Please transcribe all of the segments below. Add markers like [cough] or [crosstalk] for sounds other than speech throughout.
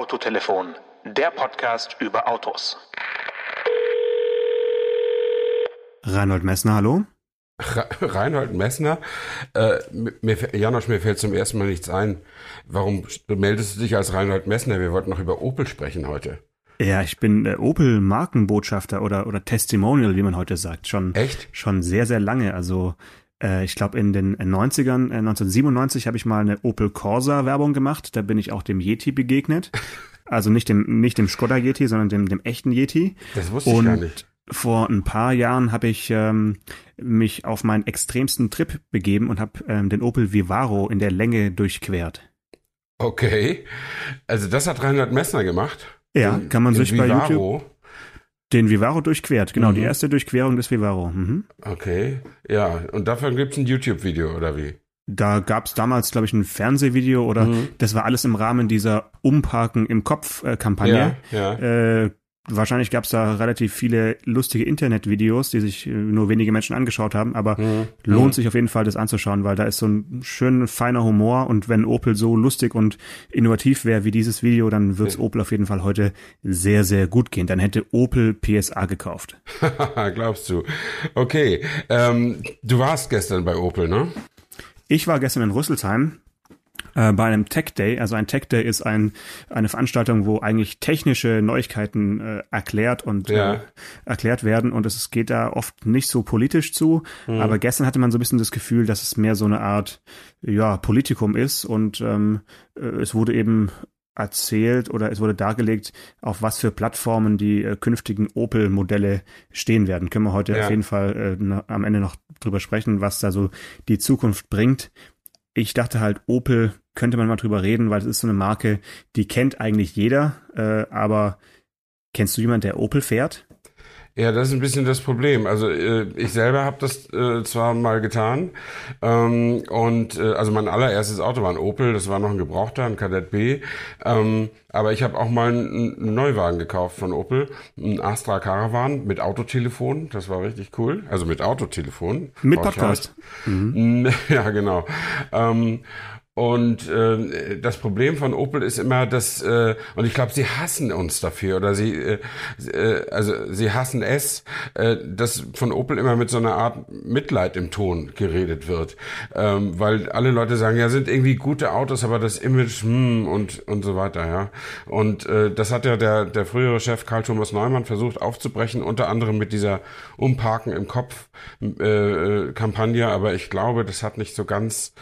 Autotelefon, der Podcast über Autos. Reinhold Messner, hallo. [laughs] Reinhold Messner, äh, mir, Janosch, mir fällt zum ersten Mal nichts ein. Warum meldest du dich als Reinhold Messner? Wir wollten noch über Opel sprechen heute. Ja, ich bin äh, Opel Markenbotschafter oder oder Testimonial, wie man heute sagt, schon echt schon sehr sehr lange. Also äh, ich glaube in den 90ern, äh, 1997 habe ich mal eine Opel Corsa Werbung gemacht. Da bin ich auch dem Yeti begegnet. [laughs] Also nicht dem nicht dem Skoda Yeti, sondern dem dem echten Yeti. Das wusste Und ich gar nicht vor ein paar Jahren habe ich ähm, mich auf meinen extremsten Trip begeben und habe ähm, den Opel Vivaro in der Länge durchquert. Okay, also das hat Reinhard Messner gemacht. Ja, den, kann man sich Vivaro. bei YouTube den Vivaro durchquert, genau, mhm. die erste Durchquerung des Vivaro. Mhm. Okay, ja, und dafür gibt's ein YouTube-Video oder wie? Da gab's damals, glaube ich, ein Fernsehvideo oder mhm. das war alles im Rahmen dieser Umparken im Kopf-Kampagne. Ja, ja. Äh, Wahrscheinlich gab es da relativ viele lustige Internetvideos, die sich äh, nur wenige Menschen angeschaut haben, aber mhm. lohnt mhm. sich auf jeden Fall, das anzuschauen, weil da ist so ein schön feiner Humor und wenn Opel so lustig und innovativ wäre wie dieses Video, dann wird's mhm. Opel auf jeden Fall heute sehr, sehr gut gehen. Dann hätte Opel PSA gekauft. [laughs] Glaubst du? Okay, ähm, du warst gestern bei Opel, ne? Ich war gestern in Rüsselsheim äh, bei einem Tech Day. Also ein Tech Day ist ein, eine Veranstaltung, wo eigentlich technische Neuigkeiten äh, erklärt und ja. äh, erklärt werden und es geht da oft nicht so politisch zu. Mhm. Aber gestern hatte man so ein bisschen das Gefühl, dass es mehr so eine Art ja Politikum ist und ähm, äh, es wurde eben erzählt oder es wurde dargelegt, auf was für Plattformen die äh, künftigen Opel-Modelle stehen werden. Können wir heute ja. auf jeden Fall äh, am Ende noch drüber sprechen, was da so die Zukunft bringt ich dachte halt, Opel könnte man mal drüber reden, weil es ist so eine Marke, die kennt eigentlich jeder, äh, aber kennst du jemanden, der Opel fährt? Ja, das ist ein bisschen das Problem. Also äh, ich selber habe das äh, zwar mal getan ähm, und äh, also mein allererstes Auto war ein Opel, das war noch ein Gebrauchter, ein Kadett B. Ähm, aber ich habe auch mal einen, Neuwagen gekauft von Opel, ein Astra Caravan mit Autotelefon. Das war richtig cool. Also mit Autotelefon. Mit Podcast. Mhm. [laughs] Ja, genau. Ähm, und äh, das Problem von Opel ist immer, dass äh, und ich glaube, sie hassen uns dafür oder sie äh, äh, also sie hassen es, äh, dass von Opel immer mit so einer Art Mitleid im Ton geredet wird, ähm, weil alle Leute sagen, ja, sind irgendwie gute Autos, aber das Image hm, und und so weiter, ja. Und äh, das hat ja der der frühere Chef Karl Thomas Neumann versucht aufzubrechen, unter anderem mit dieser Umparken im Kopf äh, Kampagne, aber ich glaube, das hat nicht so ganz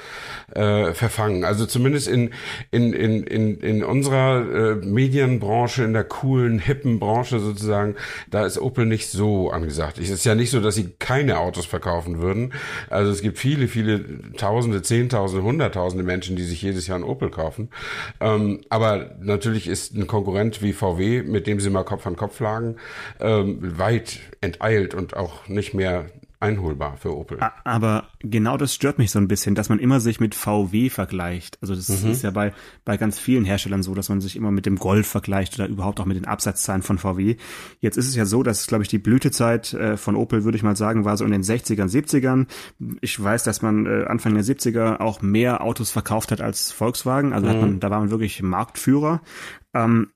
äh, verfangen angefangen. Also zumindest in, in, in, in, in unserer äh, Medienbranche, in der coolen, hippen Branche sozusagen, da ist Opel nicht so angesagt. Es ist ja nicht so, dass sie keine Autos verkaufen würden. Also es gibt viele, viele Tausende, Zehntausende, Hunderttausende Menschen, die sich jedes Jahr ein Opel kaufen. Ähm, aber natürlich ist ein Konkurrent wie VW, mit dem sie mal Kopf an Kopf lagen, ähm, weit enteilt und auch nicht mehr einholbar für Opel. Aber genau das stört mich so ein bisschen, dass man immer sich mit VW vergleicht. Also das mhm. ist ja bei, bei ganz vielen Herstellern so, dass man sich immer mit dem Golf vergleicht oder überhaupt auch mit den Absatzzahlen von VW. Jetzt ist es ja so, dass, glaube ich, die Blütezeit äh, von Opel, würde ich mal sagen, war so in den 60ern, 70ern. Ich weiß, dass man äh, Anfang der 70er auch mehr Autos verkauft hat als Volkswagen. Also mhm. man, da war man wirklich Marktführer. Ähm,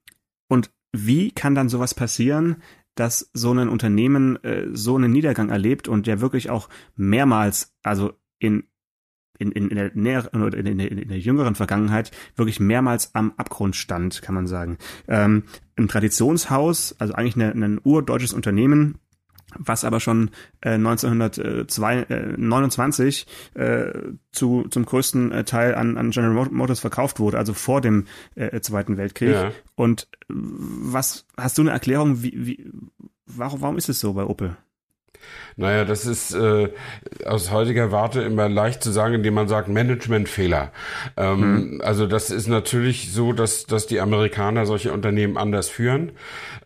und wie kann dann sowas passieren, dass so ein Unternehmen äh, so einen Niedergang erlebt und der wirklich auch mehrmals, also in in, in, in, der näheren in, in, in der jüngeren Vergangenheit wirklich mehrmals am Abgrund stand, kann man sagen. Ähm, ein Traditionshaus, also eigentlich eine, ein urdeutsches Unternehmen, was aber schon äh, 1929 äh, zu, zum größten äh, Teil an, an General Motors verkauft wurde, also vor dem äh, Zweiten Weltkrieg. Ja. Und was hast du eine Erklärung, wie, wie warum, warum ist es so bei Opel? Naja, das ist äh, aus heutiger Warte immer leicht zu sagen, indem man sagt Managementfehler. Ähm, mhm. Also das ist natürlich so, dass, dass die Amerikaner solche Unternehmen anders führen,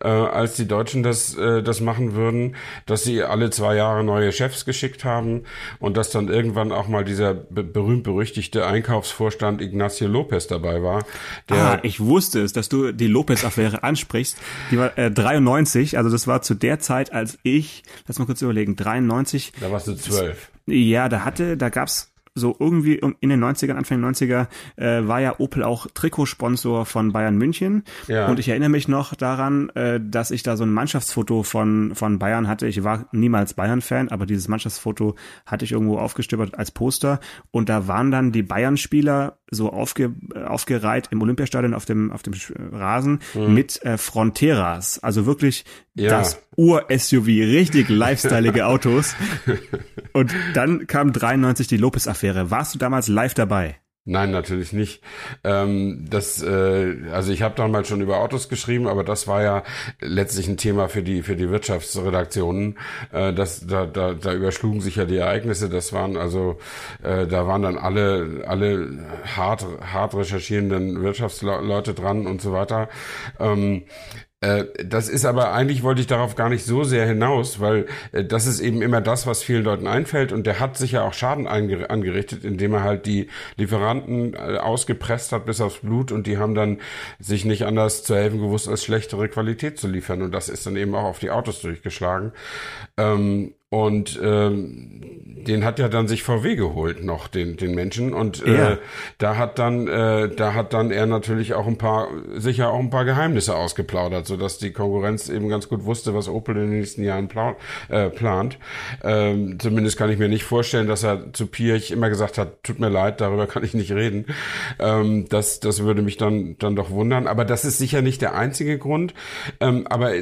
äh, als die Deutschen das, äh, das machen würden, dass sie alle zwei Jahre neue Chefs geschickt haben und dass dann irgendwann auch mal dieser be berühmt-berüchtigte Einkaufsvorstand Ignacio Lopez dabei war. Der ah, ich wusste es, dass du die Lopez-Affäre ansprichst. Die war äh, 93, also das war zu der Zeit, als ich, lass mal kurz überlegen, 93. Da warst du zwölf. Ja, da hatte, da gab's so irgendwie in den 90ern, Anfang 90er, äh, war ja Opel auch Trikotsponsor von Bayern München. Ja. Und ich erinnere mich noch daran, äh, dass ich da so ein Mannschaftsfoto von, von Bayern hatte. Ich war niemals Bayern-Fan, aber dieses Mannschaftsfoto hatte ich irgendwo aufgestöbert als Poster. Und da waren dann die Bayern-Spieler so aufge, aufgereiht im Olympiastadion auf dem, auf dem Rasen mhm. mit äh, Fronteras. Also wirklich ja. das Ur-SUV, richtig lifestyleige Autos. [laughs] Und dann kam 93 die Lopez-Affäre. Warst du damals live dabei? Nein, natürlich nicht. Ähm, das, äh, also ich habe damals schon über Autos geschrieben, aber das war ja letztlich ein Thema für die für die Wirtschaftsredaktionen. Äh, das, da, da, da überschlugen sich ja die Ereignisse. Das waren also, äh, da waren dann alle alle hart hart recherchierenden Wirtschaftsleute dran und so weiter. Ähm, äh, das ist aber eigentlich wollte ich darauf gar nicht so sehr hinaus, weil äh, das ist eben immer das, was vielen Leuten einfällt und der hat sich ja auch Schaden angerichtet, indem er halt die Lieferanten äh, ausgepresst hat bis aufs Blut und die haben dann sich nicht anders zu helfen gewusst, als schlechtere Qualität zu liefern und das ist dann eben auch auf die Autos durchgeschlagen. Ähm, und ähm, den hat ja dann sich VW geholt noch, den, den Menschen. Und äh, da hat dann, äh, da hat dann er natürlich auch ein paar, sicher auch ein paar Geheimnisse ausgeplaudert, sodass die Konkurrenz eben ganz gut wusste, was Opel in den nächsten Jahren pla äh, plant. Ähm, zumindest kann ich mir nicht vorstellen, dass er zu Pirch immer gesagt hat, tut mir leid, darüber kann ich nicht reden. Ähm, das, das würde mich dann, dann doch wundern. Aber das ist sicher nicht der einzige Grund. Ähm, aber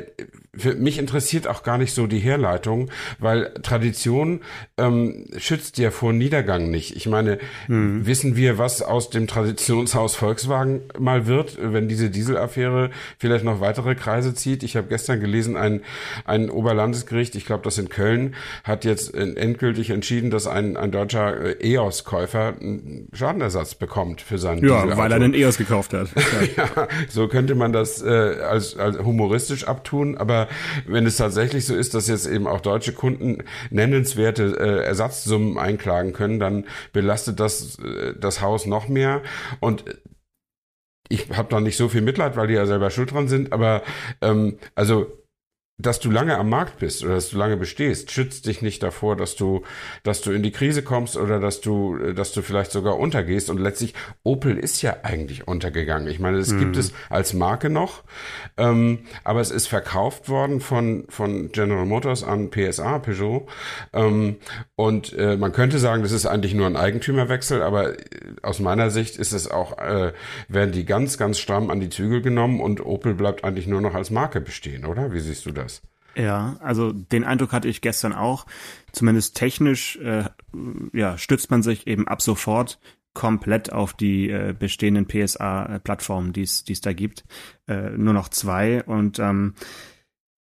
für mich interessiert auch gar nicht so die Herleitung, weil Tradition ähm, schützt ja vor Niedergang nicht. Ich meine, mhm. wissen wir, was aus dem Traditionshaus Volkswagen mal wird, wenn diese Dieselaffäre vielleicht noch weitere Kreise zieht? Ich habe gestern gelesen, ein, ein Oberlandesgericht, ich glaube das in Köln, hat jetzt endgültig entschieden, dass ein, ein deutscher äh, EOS-Käufer einen Schadenersatz bekommt für seinen Ja, Dieselauto. weil er einen EOS gekauft hat. [laughs] ja, so könnte man das äh, als, als humoristisch abtun, aber wenn es tatsächlich so ist, dass jetzt eben auch deutsche Kunden nennenswerte äh, Ersatzsummen einklagen können, dann belastet das äh, das Haus noch mehr. Und ich habe da nicht so viel Mitleid, weil die ja selber schuld dran sind, aber ähm, also dass du lange am Markt bist oder dass du lange bestehst, schützt dich nicht davor, dass du, dass du in die Krise kommst oder dass du, dass du vielleicht sogar untergehst. Und letztlich, Opel ist ja eigentlich untergegangen. Ich meine, das mhm. gibt es als Marke noch, ähm, aber es ist verkauft worden von, von General Motors an PSA, Peugeot. Ähm, und äh, man könnte sagen, das ist eigentlich nur ein Eigentümerwechsel, aber äh, aus meiner Sicht ist es auch, äh, werden die ganz, ganz stramm an die Zügel genommen und Opel bleibt eigentlich nur noch als Marke bestehen, oder? Wie siehst du das? Ja, also den Eindruck hatte ich gestern auch. Zumindest technisch äh, ja, stützt man sich eben ab sofort komplett auf die äh, bestehenden PSA-Plattformen, die es da gibt. Äh, nur noch zwei. Und ähm,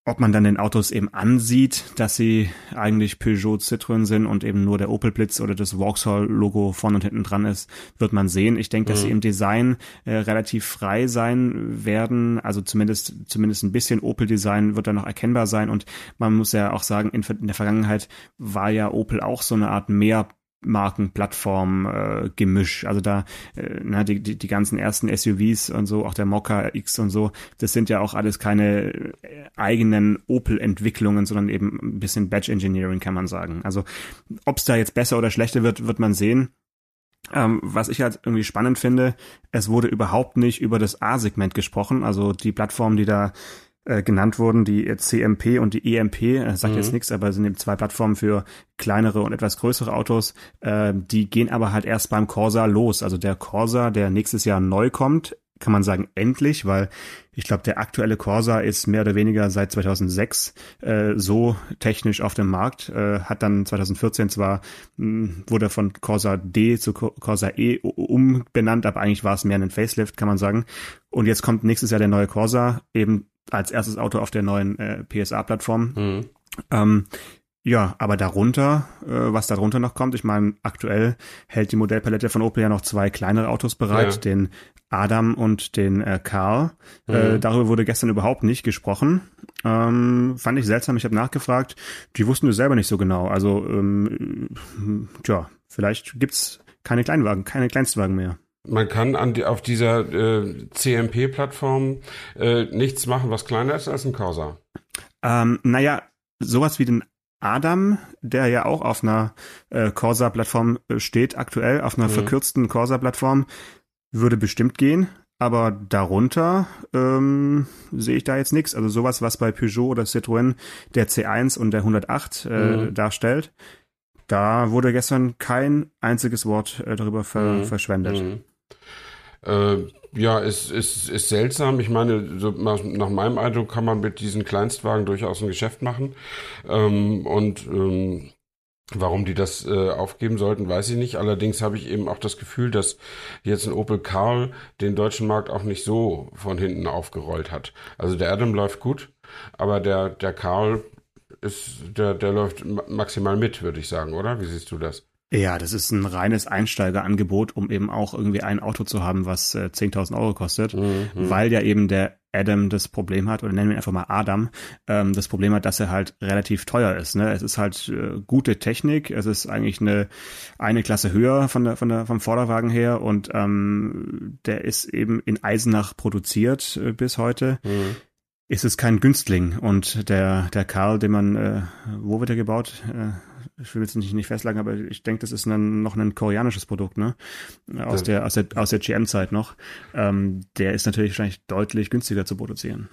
ob man dann den Autos eben ansieht, dass sie eigentlich Peugeot Citroën sind und eben nur der Opel Blitz oder das Vauxhall Logo vorne und hinten dran ist, wird man sehen. Ich denke, dass mhm. sie im Design äh, relativ frei sein werden, also zumindest zumindest ein bisschen Opel Design wird da noch erkennbar sein und man muss ja auch sagen, in, in der Vergangenheit war ja Opel auch so eine Art mehr Markenplattform äh. Also da äh, na, die, die, die ganzen ersten SUVs und so, auch der Mokka X und so, das sind ja auch alles keine äh, eigenen Opel-Entwicklungen, sondern eben ein bisschen Batch Engineering, kann man sagen. Also ob es da jetzt besser oder schlechter wird, wird man sehen. Ähm, was ich halt irgendwie spannend finde, es wurde überhaupt nicht über das A-Segment gesprochen, also die Plattform, die da äh, genannt wurden, die CMP und die EMP, äh, sagt mhm. jetzt nichts, aber sind eben zwei Plattformen für kleinere und etwas größere Autos. Äh, die gehen aber halt erst beim Corsa los. Also der Corsa, der nächstes Jahr neu kommt, kann man sagen endlich, weil ich glaube, der aktuelle Corsa ist mehr oder weniger seit 2006 äh, so technisch auf dem Markt, äh, hat dann 2014 zwar, mh, hm, wurde von Corsa D zu Corsa E umbenannt, aber eigentlich war es mehr ein Facelift, kann man sagen. Und jetzt kommt nächstes Jahr der neue Corsa, eben als erstes Auto auf der neuen äh, PSA-Plattform. Mhm. Ähm, ja, aber darunter, äh, was darunter noch kommt, ich meine, aktuell hält die Modellpalette von Opel ja noch zwei kleinere Autos bereit, ja. den Adam und den äh, Karl. Äh, mhm. Äh, darüber wurde gestern überhaupt nicht gesprochen. Ähm, fand ich seltsam, ich habe nachgefragt. Die wussten es selber nicht so genau. Also, ähm, tja, vielleicht gibt's keine Kleinwagen, keine Kleinstwagen mehr. Man kann an die, auf dieser äh, CMP-Plattform äh, nichts machen, was kleiner ist als ein Corsa. Ähm, naja, sowas wie den Adam, der ja auch auf einer äh, Corsa-Plattform äh, steht, aktuell auf einer mhm. verkürzten Corsa-Plattform, würde bestimmt gehen. Aber darunter ähm, sehe ich da jetzt nichts. Also sowas, was bei Peugeot oder Citroën der C1 und der 108 äh, mhm. darstellt, da wurde gestern kein einziges Wort äh, darüber ver mhm. verschwendet. Äh, ja, ist, ist, ist seltsam. Ich meine, so nach, nach, meinem Eindruck kann man mit diesen Kleinstwagen durchaus ein Geschäft machen. Ähm, und ähm, Warum die das äh, aufgeben sollten, weiß ich nicht. Allerdings habe ich eben auch das Gefühl, dass jetzt ein Opel Karl den deutschen Markt auch nicht so von hinten aufgerollt hat. Also der Adam läuft gut, aber der, der Karl ist, der, der läuft maximal mit, würde ich sagen, oder? Wie siehst du das? Ja, das ist ein reines Einsteigerangebot, um eben auch irgendwie ein Auto zu haben, was äh, 10.000 Euro kostet, mhm. weil ja eben der Adam das Problem hat, oder nennen wir ihn einfach mal Adam, ähm, das Problem hat, dass er halt relativ teuer ist. Ne? Es ist halt äh, gute Technik, es ist eigentlich eine, eine Klasse höher von der, von der, vom Vorderwagen her und ähm, der ist eben in Eisenach produziert äh, bis heute. Mhm ist es kein Günstling. Und der, der Karl, den man, äh, wo wird er gebaut? Äh, ich will jetzt nicht, nicht festlegen, aber ich denke, das ist ein, noch ein koreanisches Produkt, ne? Aus ja. der, aus der, aus der GM-Zeit noch. Ähm, der ist natürlich wahrscheinlich deutlich günstiger zu produzieren.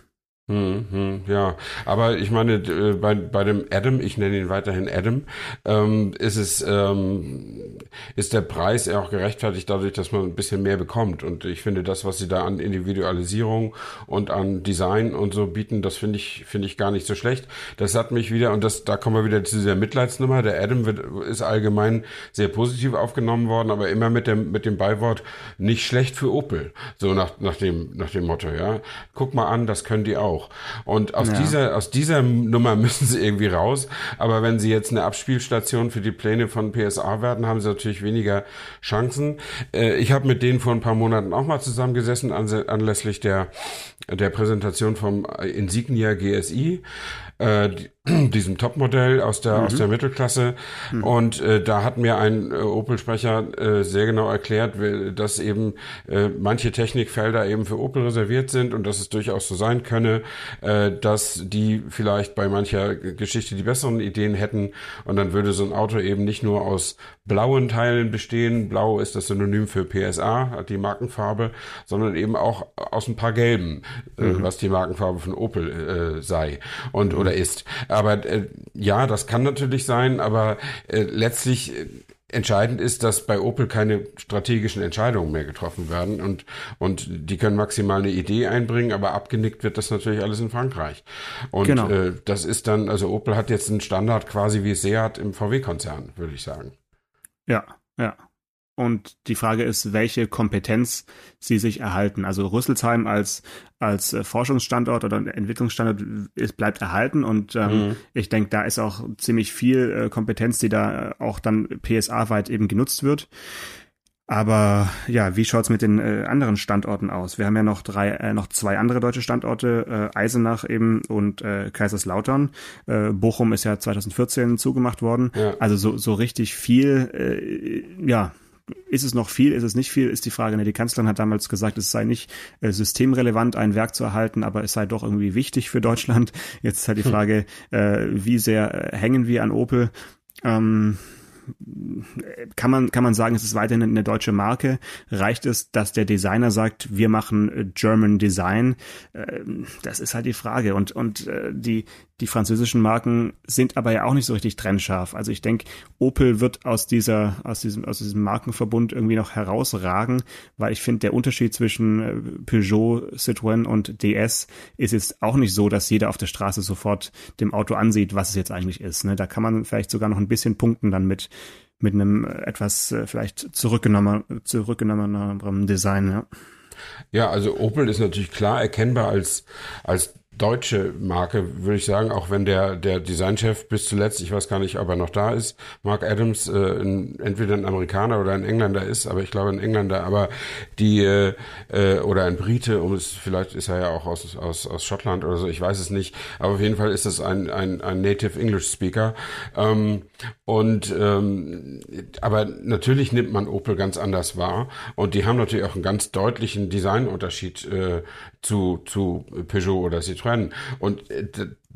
Hm, hm, ja, aber ich meine, äh, bei, bei dem Adam, ich nenne ihn weiterhin Adam, ähm, ist es, ähm, ist der Preis ja auch gerechtfertigt dadurch, dass man ein bisschen mehr bekommt. Und ich finde, das, was sie da an Individualisierung und an Design und so bieten, das finde ich, finde ich gar nicht so schlecht. Das hat mich wieder, und das, da kommen wir wieder zu dieser Mitleidsnummer. Der Adam wird, ist allgemein sehr positiv aufgenommen worden, aber immer mit dem, mit dem Beiwort nicht schlecht für Opel. So nach, nach dem, nach dem Motto, ja. Guck mal an, das können die auch auch. Und aus ja. dieser, aus dieser Nummer [laughs] müssen sie irgendwie raus. Aber wenn sie jetzt eine Abspielstation für die Pläne von PSA werden, haben sie natürlich weniger Chancen. Äh, ich habe mit denen vor ein paar Monaten auch mal zusammengesessen, anlässlich der, der Präsentation vom Insignia GSI äh, [clears throat] diesem Topmodell aus der mhm. aus der Mittelklasse mhm. und äh, da hat mir ein äh, Opel-Sprecher äh, sehr genau erklärt, dass eben äh, manche Technikfelder eben für Opel reserviert sind und dass es durchaus so sein könne, äh, dass die vielleicht bei mancher Geschichte die besseren Ideen hätten und dann würde so ein Auto eben nicht nur aus blauen Teilen bestehen, blau ist das Synonym für PSA, hat die Markenfarbe, sondern eben auch aus ein paar gelben, äh, mhm. was die Markenfarbe von Opel äh, sei und oder ist. Aber äh, ja, das kann natürlich sein, aber äh, letztlich äh, Entscheidend ist, dass bei Opel keine strategischen Entscheidungen mehr getroffen werden und, und die können maximal eine Idee einbringen, aber abgenickt wird das natürlich alles in Frankreich. Und genau. äh, das ist dann, also Opel hat jetzt einen Standard quasi wie Seat im VW-Konzern, würde ich sagen. Ja, ja. Und die Frage ist, welche Kompetenz sie sich erhalten. Also Rüsselsheim als, als äh, Forschungsstandort oder Entwicklungsstandort ist, bleibt erhalten. Und ähm, mhm. ich denke, da ist auch ziemlich viel äh, Kompetenz, die da auch dann PSA-weit eben genutzt wird. Aber ja, wie schaut's mit den äh, anderen Standorten aus? Wir haben ja noch drei, äh, noch zwei andere deutsche Standorte, äh, Eisenach eben und äh, Kaiserslautern. Äh, Bochum ist ja 2014 zugemacht worden. Ja. Also so, so richtig viel, äh, ja, ist es noch viel, ist es nicht viel, ist die Frage. Ne, die Kanzlerin hat damals gesagt, es sei nicht äh, systemrelevant, ein Werk zu erhalten, aber es sei doch irgendwie wichtig für Deutschland. Jetzt ist halt die hm. Frage, äh, wie sehr äh, hängen wir an Opel? Ähm, kann man, kann man sagen, es ist weiterhin eine deutsche Marke? Reicht es, dass der Designer sagt, wir machen äh, German Design? Ähm, das ist halt die Frage. Und, und äh, die, die französischen Marken sind aber ja auch nicht so richtig trennscharf. Also ich denke, Opel wird aus dieser, aus diesem, aus diesem Markenverbund irgendwie noch herausragen, weil ich finde, der Unterschied zwischen äh, Peugeot, Citroën und DS ist jetzt auch nicht so, dass jeder auf der Straße sofort dem Auto ansieht, was es jetzt eigentlich ist. Ne? Da kann man vielleicht sogar noch ein bisschen punkten dann mit, mit einem etwas äh, vielleicht zurückgenommen, zurückgenommenerem Design, ja. Ja, also Opel ist natürlich klar erkennbar als, als deutsche Marke, würde ich sagen, auch wenn der, der Designchef bis zuletzt, ich weiß gar nicht, ob er noch da ist, Mark Adams, äh, ein, entweder ein Amerikaner oder ein Engländer ist, aber ich glaube ein Engländer, aber die, äh, äh, oder ein Brite, um es, vielleicht ist er ja auch aus, aus, aus Schottland oder so, ich weiß es nicht, aber auf jeden Fall ist es ein, ein, ein Native English Speaker. Ähm, und, ähm, aber natürlich nimmt man Opel ganz anders wahr und die haben natürlich auch einen ganz deutlichen Designunterschied äh, zu, zu Peugeot oder Citroën. Und äh,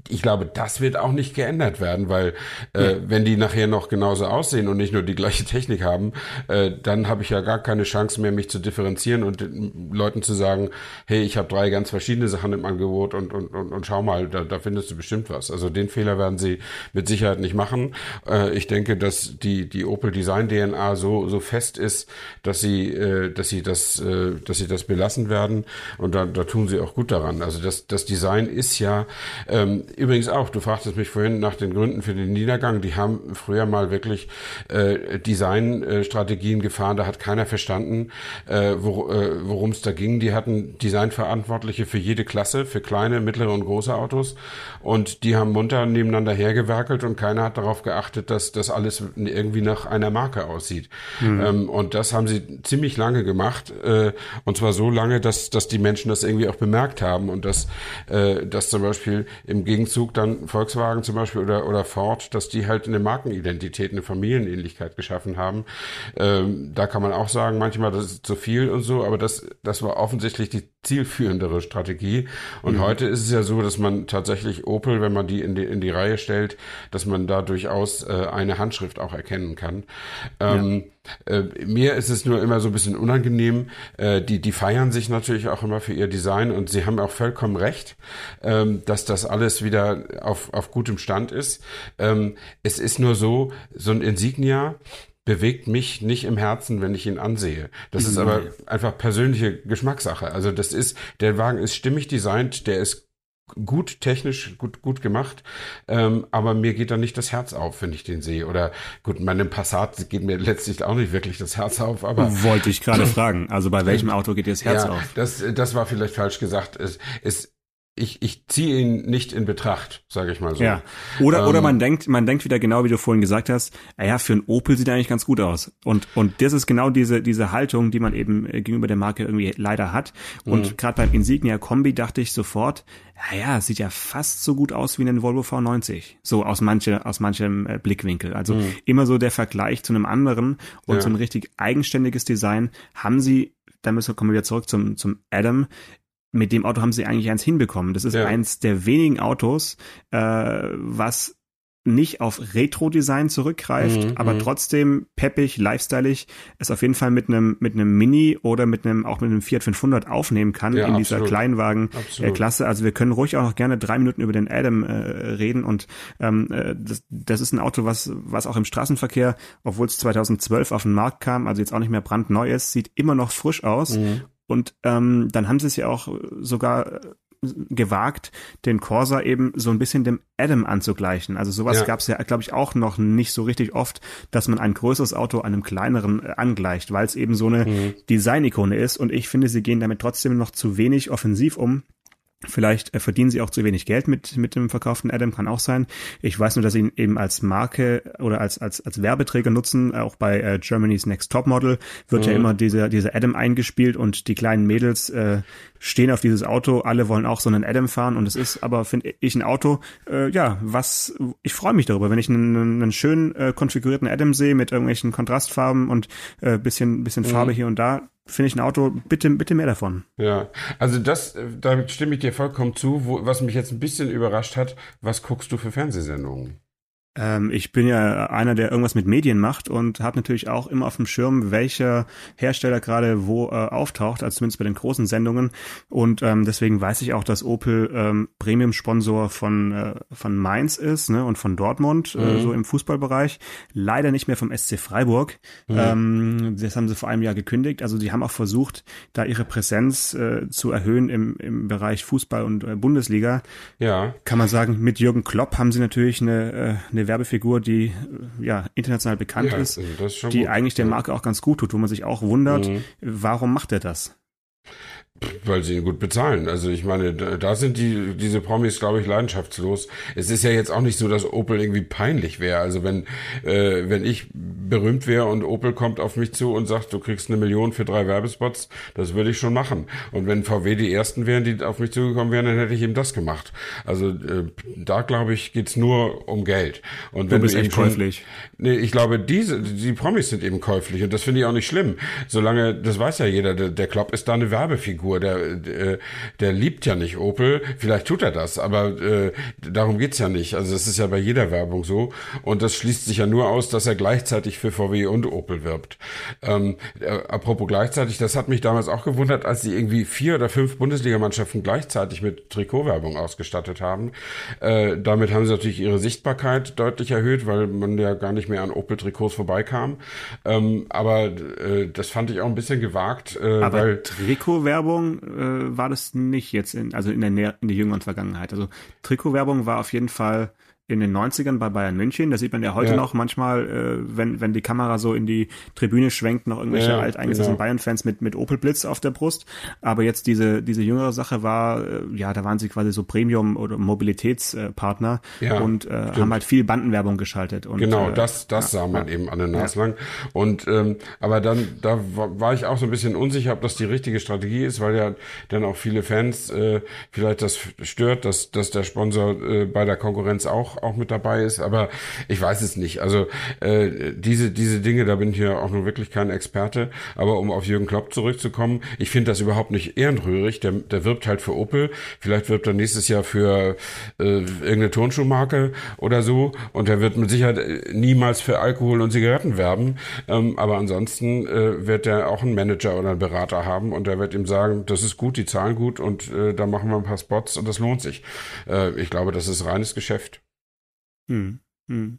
ich glaube, das wird auch nicht geändert werden, weil äh, wenn die nachher noch genauso aussehen und nicht nur die gleiche [laughs] Technik haben, äh, dann habe ich ja gar keine Chance mehr, mich zu differenzieren und den Leuten zu sagen, hey, ich habe drei ganz verschiedene Sachen im Angebot und, und, und, und schau mal, da, da findest du bestimmt was. Also den Fehler werden sie mit Sicherheit nicht machen. Äh, ich denke, dass die, die Opel Design DNA so, so fest ist, dass sie, äh, dass sie das, äh, dass sie das belassen werden und da, da tun sie auch gut daran. Also das, das Design ist ja ähm, übrigens auch, du fragtest mich vorhin nach den Gründen für den Niedergang, die haben früher mal wirklich äh, Designstrategien gefahren, da hat keiner verstanden, äh, wo, äh, worum es da ging. Die hatten Designverantwortliche für jede Klasse, für kleine, mittlere und große Autos und die haben munter nebeneinander hergewerkelt und keiner hat darauf geachtet, dass das alles irgendwie nach einer Marke aussieht. Mhm. Ähm, und das haben sie ziemlich lange gemacht äh, und zwar so lange, dass, dass die Menschen das irgendwie auch bemerkt haben und dass, äh, dass zum Beispiel im Gegenzug dann Volkswagen zum Beispiel oder, oder Ford, dass die halt eine Markenidentität, eine Familienähnlichkeit geschaffen haben. Ähm, da kann man auch sagen, manchmal das ist zu viel und so, aber das, das war offensichtlich die zielführendere Strategie. Und mhm. heute ist es ja so, dass man tatsächlich Opel, wenn man die in die, in die Reihe stellt, dass man da durchaus äh, eine Handschrift auch erkennen kann. Ähm, ja. äh, mir ist es nur immer so ein bisschen unangenehm. Äh, die, die feiern sich natürlich auch immer für ihr Design und sie haben auch vollkommen recht, ähm, dass das alles wieder auf, auf gutem Stand ist. Ähm, es ist nur so, so ein Insignia, bewegt mich nicht im Herzen, wenn ich ihn ansehe. Das ist aber einfach persönliche Geschmackssache. Also das ist, der Wagen ist stimmig designt, der ist gut technisch gut gut gemacht, ähm, aber mir geht da nicht das Herz auf, wenn ich den sehe. Oder gut, meinem Passat geht mir letztlich auch nicht wirklich das Herz auf. Aber wollte ich gerade [clears throat] fragen. Also bei welchem Auto geht dir das Herz ja, auf? Das das war vielleicht falsch gesagt. Es, es ich, ich ziehe ihn nicht in Betracht, sage ich mal so. Ja. Oder ähm, oder man denkt, man denkt wieder genau, wie du vorhin gesagt hast, ja, für einen Opel sieht er eigentlich ganz gut aus. Und und das ist genau diese diese Haltung, die man eben äh, gegenüber der Marke irgendwie leider hat. Und mhm. gerade beim Insignia Kombi dachte ich sofort, ja, ja, sieht ja fast so gut aus wie ein Volvo V90. So aus manche aus manchem äh, Blickwinkel. Also mhm. immer so der Vergleich zu einem anderen und ja. so ein richtig eigenständiges Design haben sie da müssen wir, kommen wir wieder zurück zum, zum Adam, mit dem Auto haben sie eigentlich eins hinbekommen. Das ist ja. eins der wenigen Autos, äh, was nicht auf Retro-Design zurückgreift, mhm, aber mhm. trotzdem peppig, lifestyleig es auf jeden Fall mit einem mit einem Mini oder mit einem auch mit einem Fiat 500 aufnehmen kann ja, in dieser Kleinwagen-Klasse. Äh, also wir können ruhig auch noch gerne drei Minuten über den Adam äh, reden und ähm, äh, das, das ist ein Auto, was was auch im Straßenverkehr, obwohl es 2012 auf den Markt kam, also jetzt auch nicht mehr brandneu ist, sieht immer noch frisch aus mhm. Und ähm, dann haben sie es ja auch sogar gewagt, den Corsa eben so ein bisschen dem Adam anzugleichen. Also sowas ja. gab es ja, glaube ich, auch noch nicht so richtig oft, dass man ein größeres Auto einem kleineren äh, angleicht, weil es eben so eine mhm. Design-Ikone ist. Und ich finde, sie gehen damit trotzdem noch zu wenig offensiv um. Vielleicht äh, verdienen sie auch zu wenig Geld mit, mit dem verkauften Adam, kann auch sein. Ich weiß nur, dass sie ihn eben als Marke oder als, als, als Werbeträger nutzen. Auch bei äh, Germany's Next Top Model wird mhm. ja immer dieser, dieser Adam eingespielt und die kleinen Mädels äh, stehen auf dieses Auto. Alle wollen auch so einen Adam fahren und es ist aber, finde ich, ein Auto, äh, ja, was, ich freue mich darüber, wenn ich einen, einen schön äh, konfigurierten Adam sehe mit irgendwelchen Kontrastfarben und äh, bisschen, bisschen mhm. Farbe hier und da finde ich ein Auto, bitte, bitte mehr davon. Ja, also das, da stimme ich dir vollkommen zu. Wo, was mich jetzt ein bisschen überrascht hat, was guckst du für Fernsehsendungen? Ähm, ich bin ja einer, der irgendwas mit Medien macht und habe natürlich auch immer auf dem Schirm, welcher Hersteller gerade wo äh, auftaucht, also zumindest bei den großen Sendungen. Und ähm, deswegen weiß ich auch, dass Opel ähm, Premium-Sponsor von, äh, von Mainz ist ne, und von Dortmund, äh, mhm. äh, so im Fußballbereich. Leider nicht mehr vom SC Freiburg. Mhm. Ähm, das haben sie vor einem Jahr gekündigt. Also die haben auch versucht, da ihre Präsenz äh, zu erhöhen im, im Bereich Fußball und äh, Bundesliga. Ja. Kann man sagen, mit Jürgen Klopp haben sie natürlich eine, äh, eine Werbefigur, die ja international bekannt ja, ist, ist die gut. eigentlich der Marke auch ganz gut tut, wo man sich auch wundert, mhm. warum macht er das? Weil sie ihn gut bezahlen. Also ich meine, da sind die diese Promis, glaube ich, leidenschaftslos. Es ist ja jetzt auch nicht so, dass Opel irgendwie peinlich wäre. Also wenn äh, wenn ich berühmt wäre und Opel kommt auf mich zu und sagt, du kriegst eine Million für drei Werbespots, das würde ich schon machen. Und wenn VW die ersten wären, die auf mich zugekommen wären, dann hätte ich eben das gemacht. Also äh, da glaube ich, geht's nur um Geld. Und wenn du bist du echt schon, käuflich. Nee, ich glaube, diese die Promis sind eben käuflich und das finde ich auch nicht schlimm. Solange, das weiß ja jeder, der, der Klopp ist da eine Werbefigur Figur. Der, der, der liebt ja nicht Opel. Vielleicht tut er das, aber äh, darum geht's ja nicht. Also das ist ja bei jeder Werbung so. Und das schließt sich ja nur aus, dass er gleichzeitig für VW und Opel wirbt. Ähm, äh, apropos gleichzeitig, das hat mich damals auch gewundert, als sie irgendwie vier oder fünf Bundesligamannschaften gleichzeitig mit Trikotwerbung ausgestattet haben. Äh, damit haben sie natürlich ihre Sichtbarkeit deutlich erhöht, weil man ja gar nicht mehr an Opel-Trikots vorbeikam. Ähm, aber äh, das fand ich auch ein bisschen gewagt. Äh, aber weil Trikotwerbung äh, war das nicht jetzt, in, also in der, in der jüngeren Vergangenheit. Also Trikotwerbung war auf jeden Fall in den 90ern bei Bayern München. Da sieht man ja heute ja. noch manchmal, äh, wenn, wenn die Kamera so in die Tribüne schwenkt, noch irgendwelche ja, alteingesetzten genau. Bayern-Fans mit, mit Opel Blitz auf der Brust. Aber jetzt diese, diese jüngere Sache war, äh, ja, da waren sie quasi so Premium- oder Mobilitätspartner ja, und äh, haben halt viel Bandenwerbung geschaltet. Und, genau, äh, das, das sah man eben an den Nas lang. Und ähm, aber dann, da war ich auch so ein bisschen unsicher, ob das die richtige Strategie ist, weil ja dann auch viele Fans äh, vielleicht das stört, dass, dass der Sponsor äh, bei der Konkurrenz auch auch, mit dabei ist, aber ich weiß es nicht. Also äh, diese, diese Dinge, da bin ich ja auch nur wirklich kein Experte, aber um auf Jürgen Klopp zurückzukommen, ich finde das überhaupt nicht ehrenrührig. Der, der wirbt halt für Opel, vielleicht wirbt er nächstes Jahr für äh, irgendeine Turnschuhmarke oder so und er wird mit Sicherheit äh, niemals für Alkohol und Zigaretten werben, ähm, aber ansonsten äh, wird er auch einen Manager oder einen Berater haben und der wird ihm sagen, das ist gut, die zahlen gut und äh, da machen wir ein paar Spots und das lohnt sich. Äh, ich glaube, das ist reines Geschäft. Hm. Hm.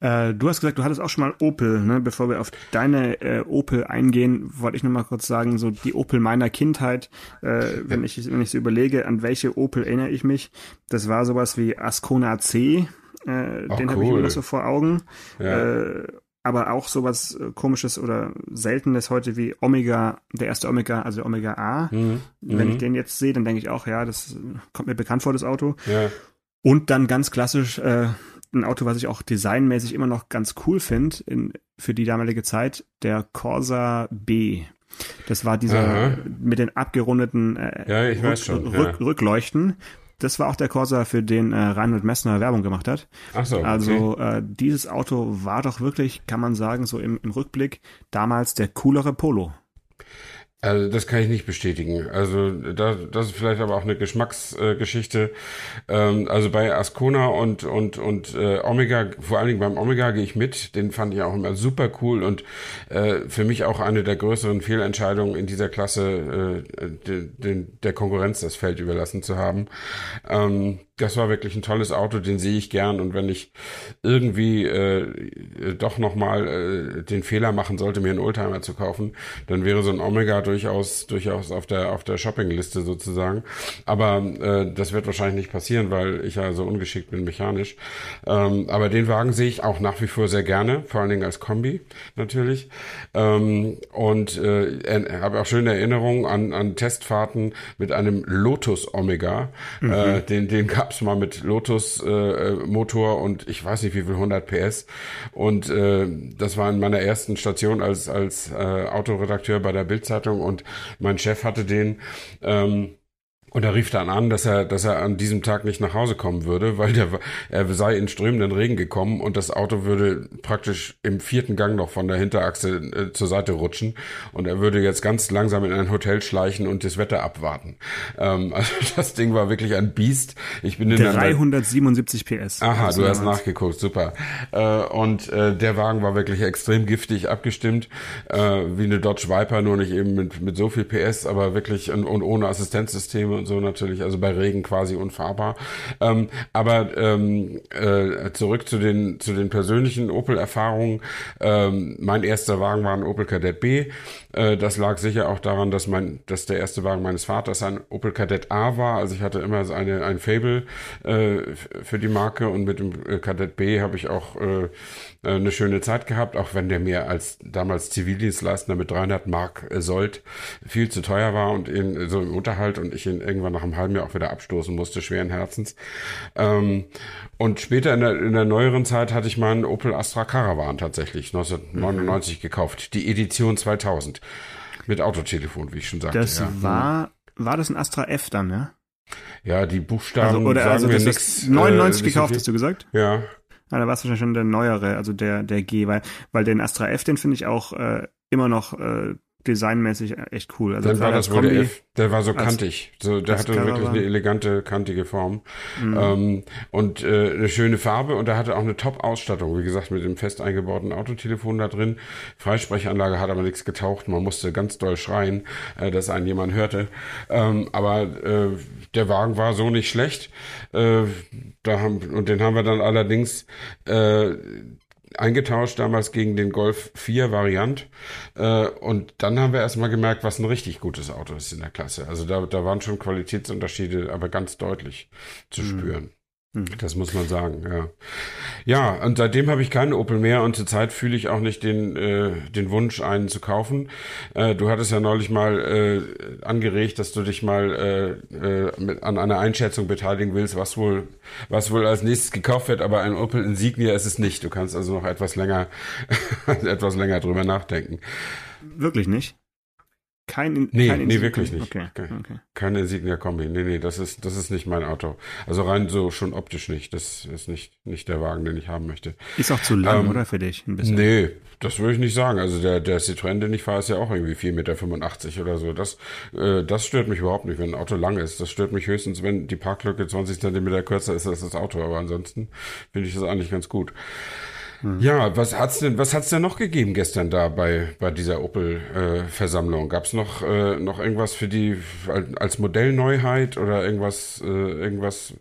Äh, du hast gesagt, du hattest auch schon mal Opel, ne? Bevor wir auf deine äh, Opel eingehen, wollte ich nur mal kurz sagen, so die Opel meiner Kindheit, äh, wenn ich wenn ich so überlege, an welche Opel erinnere ich mich, das war sowas wie Ascona C, äh, den cool. habe ich immer noch so vor Augen. Ja. Äh, aber auch sowas äh, komisches oder seltenes heute wie Omega, der erste Omega, also Omega A. Mhm. Wenn ich mhm. den jetzt sehe, dann denke ich auch, ja, das kommt mir bekannt vor, das Auto. Ja. Und dann ganz klassisch äh, ein Auto, was ich auch designmäßig immer noch ganz cool finde für die damalige Zeit, der Corsa B. Das war dieser Aha. mit den abgerundeten äh, ja, Rück, schon, Rück, ja. Rückleuchten. Das war auch der Corsa, für den äh, Reinhold Messner Werbung gemacht hat. Ach so, okay. Also äh, dieses Auto war doch wirklich, kann man sagen, so im, im Rückblick damals der coolere Polo. Also das kann ich nicht bestätigen. Also da, das ist vielleicht aber auch eine Geschmacksgeschichte. Ähm, also bei Ascona und und und äh, Omega, vor allen Dingen beim Omega gehe ich mit. Den fand ich auch immer super cool und äh, für mich auch eine der größeren Fehlentscheidungen in dieser Klasse, äh, den, den, der Konkurrenz das Feld überlassen zu haben. Ähm, das war wirklich ein tolles Auto, den sehe ich gern. Und wenn ich irgendwie äh, doch nochmal äh, den Fehler machen sollte, mir einen Oldtimer zu kaufen, dann wäre so ein Omega durchaus durchaus auf der auf der Shoppingliste sozusagen. Aber äh, das wird wahrscheinlich nicht passieren, weil ich ja so ungeschickt bin mechanisch. Ähm, aber den Wagen sehe ich auch nach wie vor sehr gerne, vor allen Dingen als Kombi natürlich. Ähm, und äh, habe auch schöne Erinnerungen an, an Testfahrten mit einem Lotus Omega. Mhm. Äh, den den gab's mal mit Lotus äh, äh, Motor und ich weiß nicht wie viel 100 PS und äh, das war in meiner ersten Station als als äh, Autoredakteur bei der Bildzeitung und mein Chef hatte den ähm, und er rief dann an, dass er, dass er an diesem Tag nicht nach Hause kommen würde, weil der, er sei in strömenden Regen gekommen und das Auto würde praktisch im vierten Gang noch von der Hinterachse äh, zur Seite rutschen und er würde jetzt ganz langsam in ein Hotel schleichen und das Wetter abwarten. Ähm, [laughs] also das Ding war wirklich ein Biest. Ich bin in 377 PS. Aha, du hast nachgeguckt, super. Äh, und äh, der Wagen war wirklich extrem giftig abgestimmt, äh, wie eine Dodge Viper, nur nicht eben mit, mit so viel PS, aber wirklich und, und ohne Assistenzsysteme und so natürlich, also bei Regen quasi unfahrbar. Ähm, aber ähm, äh, zurück zu den zu den persönlichen Opel-Erfahrungen. Ähm, mein erster Wagen war ein Opel Kadett B. Äh, das lag sicher auch daran, dass mein, dass der erste Wagen meines Vaters ein Opel Kadett A war. Also ich hatte immer eine ein Fable äh, für die Marke und mit dem äh, Kadett B habe ich auch äh, eine schöne Zeit gehabt, auch wenn der mir als damals Zivildienstleister mit 300 Mark äh, Sold viel zu teuer war und ihn so im Unterhalt und ich ihn irgendwann nach einem halben Jahr auch wieder abstoßen musste, schweren Herzens. Ähm, und später in der, in der neueren Zeit hatte ich meinen Opel Astra Caravan tatsächlich 1999 mhm. gekauft, die Edition 2000 mit Autotelefon, wie ich schon sagte. Das ja. war war das ein Astra F dann, ja? Ja, die Buchstaben also, oder, sagen also, mir nichts. 99 äh, gekauft, hast du gesagt? Ja. Ah, da war es wahrscheinlich schon der neuere, also der, der G, weil, weil den Astra F, den finde ich auch äh, immer noch äh, designmäßig echt cool. Also dann war das wohl der, F, der war so kantig. So, der hatte Caravan. wirklich eine elegante, kantige Form. Mhm. Ähm, und äh, eine schöne Farbe und er hatte auch eine Top-Ausstattung, wie gesagt, mit dem fest eingebauten Autotelefon da drin. Freisprechanlage hat aber nichts getaucht. Man musste ganz doll schreien, äh, dass einen jemand hörte. Ähm, aber äh, der Wagen war so nicht schlecht. Äh, da haben, und den haben wir dann allerdings äh, eingetauscht damals gegen den Golf 4 Variant. Äh, und dann haben wir erstmal gemerkt, was ein richtig gutes Auto ist in der Klasse. Also da, da waren schon Qualitätsunterschiede, aber ganz deutlich zu mhm. spüren. Hm. Das muss man sagen, ja. Ja, und seitdem habe ich keinen Opel mehr und zurzeit fühle ich auch nicht den, äh, den Wunsch, einen zu kaufen. Äh, du hattest ja neulich mal äh, angeregt, dass du dich mal äh, äh, mit, an einer Einschätzung beteiligen willst, was wohl, was wohl als nächstes gekauft wird, aber ein Opel Insignia ist es nicht. Du kannst also noch etwas länger, [laughs] etwas länger drüber nachdenken. Wirklich nicht? Kein, nee, kein nee, wirklich nicht. Okay, okay. Keine Insignia Kombi. Nee, nee, das ist, das ist nicht mein Auto. Also rein so schon optisch nicht. Das ist nicht, nicht der Wagen, den ich haben möchte. Ist auch zu lang, ähm, oder für dich? Ein bisschen. Nee, das würde ich nicht sagen. Also der, der Citroën, den ich fahre, ist ja auch irgendwie 4,85 Meter oder so. Das, äh, das stört mich überhaupt nicht, wenn ein Auto lang ist. Das stört mich höchstens, wenn die Parklücke 20 Zentimeter kürzer ist als das Auto. Aber ansonsten finde ich das eigentlich ganz gut. Mhm. Ja, was hat's denn, was hat's denn noch gegeben gestern da bei, bei dieser Opel-Versammlung? Äh, Gab's noch, äh, noch irgendwas für die, als Modellneuheit oder irgendwas, äh, irgendwas,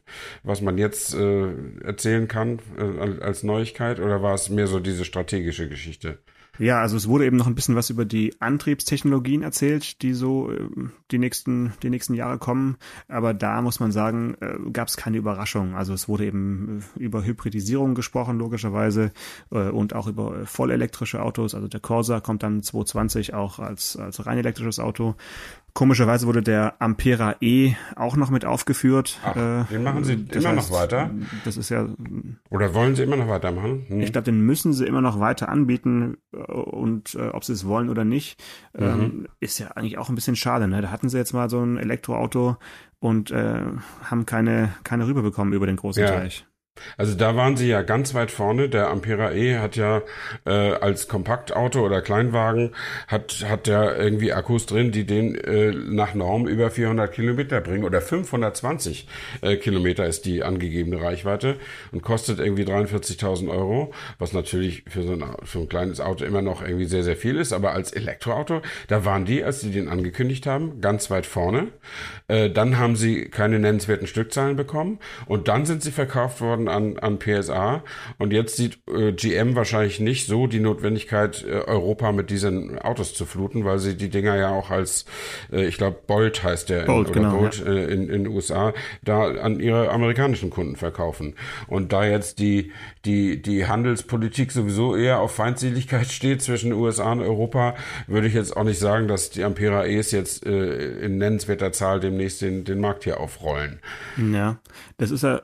was man jetzt äh, erzählen kann äh, als Neuigkeit? Oder war es mehr so diese strategische Geschichte? Ja, also es wurde eben noch ein bisschen was über die Antriebstechnologien erzählt, die so äh, die nächsten die nächsten Jahre kommen. Aber da muss man sagen, äh, gab es keine Überraschung. Also es wurde eben äh, über Hybridisierung gesprochen logischerweise und auch über vollelektrische Autos. Also der Corsa kommt dann 2020 auch als als rein elektrisches Auto. Komischerweise wurde der Ampera E auch noch mit aufgeführt. Ach, äh, den machen Sie immer heißt, noch weiter? Das ist ja. Oder wollen Sie immer noch weitermachen? Hm. Ich glaube, den müssen Sie immer noch weiter anbieten äh, und äh, ob Sie es wollen oder nicht, ähm, mhm. ist ja eigentlich auch ein bisschen schade. Ne? Da hatten Sie jetzt mal so ein Elektroauto und äh, haben keine keine rüberbekommen über den großen ja. Teich. Also da waren sie ja ganz weit vorne. Der Ampera E hat ja äh, als Kompaktauto oder Kleinwagen hat hat der irgendwie Akkus drin, die den äh, nach Norm über 400 Kilometer bringen oder 520 äh, Kilometer ist die angegebene Reichweite und kostet irgendwie 43.000 Euro, was natürlich für so, ein, für ein kleines Auto immer noch irgendwie sehr sehr viel ist. Aber als Elektroauto, da waren die, als sie den angekündigt haben, ganz weit vorne. Äh, dann haben sie keine nennenswerten Stückzahlen bekommen und dann sind sie verkauft worden an, an PSA. Und jetzt sieht äh, GM wahrscheinlich nicht so die Notwendigkeit, äh, Europa mit diesen Autos zu fluten, weil sie die Dinger ja auch als, äh, ich glaube, Bolt heißt der Bolt, in, oder genau, Bolt ja. äh, in den USA, da an ihre amerikanischen Kunden verkaufen. Und da jetzt die, die, die Handelspolitik sowieso eher auf Feindseligkeit [laughs] steht zwischen USA und Europa, würde ich jetzt auch nicht sagen, dass die Ampera E's jetzt äh, in nennenswerter Zahl demnächst den, den Markt hier aufrollen. Ja, das ist ja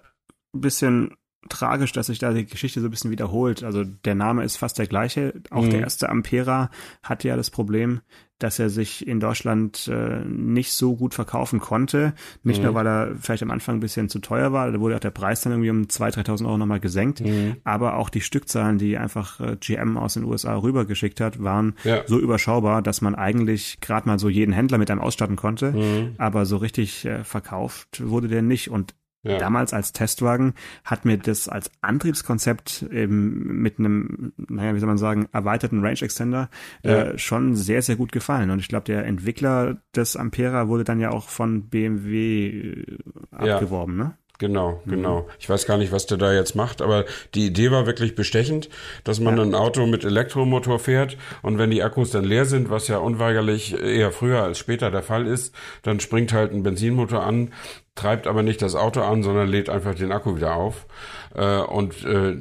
bisschen tragisch, dass sich da die Geschichte so ein bisschen wiederholt. Also der Name ist fast der gleiche. Auch mhm. der erste Ampera hatte ja das Problem, dass er sich in Deutschland äh, nicht so gut verkaufen konnte. Nicht mhm. nur, weil er vielleicht am Anfang ein bisschen zu teuer war, da wurde auch der Preis dann irgendwie um 2.000, 3.000 Euro nochmal gesenkt. Mhm. Aber auch die Stückzahlen, die einfach äh, GM aus den USA rübergeschickt hat, waren ja. so überschaubar, dass man eigentlich gerade mal so jeden Händler mit einem ausstatten konnte. Mhm. Aber so richtig äh, verkauft wurde der nicht. Und ja. Damals als Testwagen hat mir das als Antriebskonzept eben mit einem, naja, wie soll man sagen, erweiterten Range Extender äh, ja. äh, schon sehr, sehr gut gefallen. Und ich glaube, der Entwickler des Ampera wurde dann ja auch von BMW äh, abgeworben, ja. ne? Genau, mhm. genau. Ich weiß gar nicht, was der da jetzt macht, aber die Idee war wirklich bestechend, dass man ja. ein Auto mit Elektromotor fährt und wenn die Akkus dann leer sind, was ja unweigerlich eher früher als später der Fall ist, dann springt halt ein Benzinmotor an, treibt aber nicht das Auto an, sondern lädt einfach den Akku wieder auf. Äh, und äh,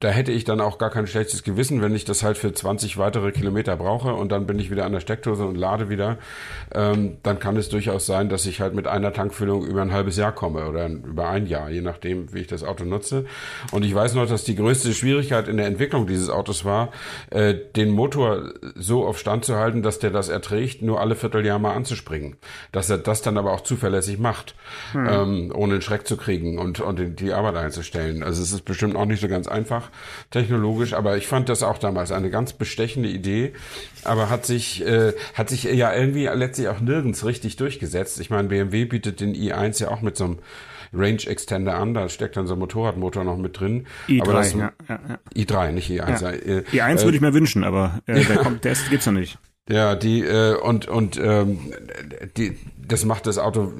da hätte ich dann auch gar kein schlechtes Gewissen, wenn ich das halt für 20 weitere Kilometer brauche und dann bin ich wieder an der Steckdose und lade wieder. Ähm, dann kann es durchaus sein, dass ich halt mit einer Tankfüllung über ein halbes Jahr komme oder über ein Jahr, je nachdem, wie ich das Auto nutze. Und ich weiß noch, dass die größte Schwierigkeit in der Entwicklung dieses Autos war, äh, den Motor so auf Stand zu halten, dass der das erträgt, nur alle Vierteljahr mal anzuspringen. Dass er das dann aber auch zuverlässig macht, hm. ähm, ohne einen Schreck zu kriegen und, und die Arbeit einzustellen. Also es ist bestimmt auch nicht so ganz einfach. Technologisch, aber ich fand das auch damals eine ganz bestechende Idee, aber hat sich, äh, hat sich ja irgendwie letztlich auch nirgends richtig durchgesetzt. Ich meine, BMW bietet den i1 ja auch mit so einem Range Extender an, da steckt dann so ein Motorradmotor noch mit drin. i3, aber das, ja, ja, ja. i3, nicht i1. Ja. Äh, i1 würde ich mir wünschen, aber äh, der, [laughs] kommt, der ist, gibt's noch nicht. Ja, die äh, und und ähm, die das macht das Auto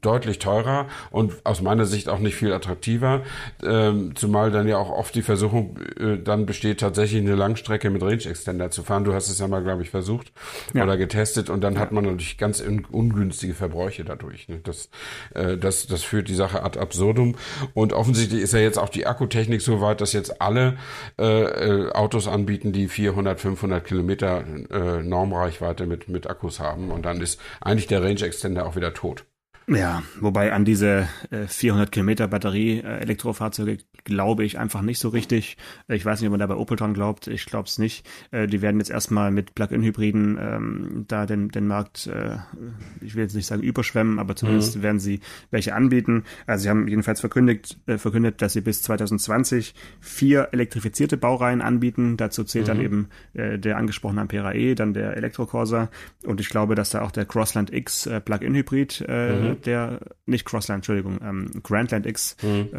deutlich teurer und aus meiner Sicht auch nicht viel attraktiver, ähm, zumal dann ja auch oft die Versuchung äh, dann besteht, tatsächlich eine Langstrecke mit Range Extender zu fahren. Du hast es ja mal, glaube ich, versucht Ja. oder getestet und dann hat man natürlich ganz un ungünstige Verbräuche dadurch. Ne? Das, äh, das, das führt die Sache ad absurdum und offensichtlich ist ja jetzt auch die Akkutechnik so weit, dass jetzt alle äh, äh, Autos anbieten, die 400, 500 Kilometer äh, Normreichweite mit, mit Akkus haben und dann ist eigentlich der Range Extender auch wieder tot. Ja, wobei an diese äh, 400 Kilometer Batterie äh, Elektrofahrzeuge glaube ich einfach nicht so richtig. Ich weiß nicht, ob man da bei Opel dran glaubt. Ich glaube es nicht. Äh, die werden jetzt erstmal mit Plug-in-Hybriden ähm, da den, den Markt, äh, ich will jetzt nicht sagen überschwemmen, aber zumindest werden sie welche anbieten. Also sie haben jedenfalls verkündigt, äh, verkündet, dass sie bis 2020 vier elektrifizierte Baureihen anbieten. Dazu zählt dann eben äh, der angesprochene Ampera E, dann der Elektrocorsa und ich glaube, dass da auch der Crossland X äh, Plug-in-Hybrid äh, der, nicht Crossland, Entschuldigung, ähm, Grandland X äh,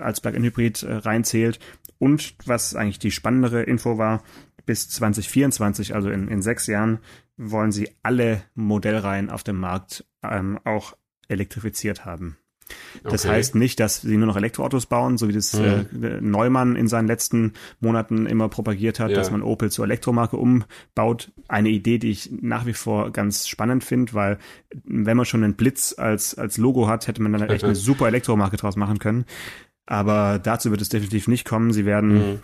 als Plug-in-Hybrid äh, reinzählt. Und was eigentlich die spannendere Info war, bis 2024, also in, in sechs Jahren, wollen sie alle Modellreihen auf dem Markt ähm, auch elektrifiziert haben. Das Okay. heißt nicht, dass sie nur noch Elektroautos bauen, so wie das äh, Neumann in seinen letzten Monaten immer propagiert hat, Ja. dass man Opel zur Elektromarke umbaut. Eine Idee, die ich nach wie vor ganz spannend finde, weil wenn man schon einen Blitz als, als Logo hat, hätte man dann echt eine [laughs] super Elektromarke draus machen können. Aber dazu wird es definitiv nicht kommen. Sie werden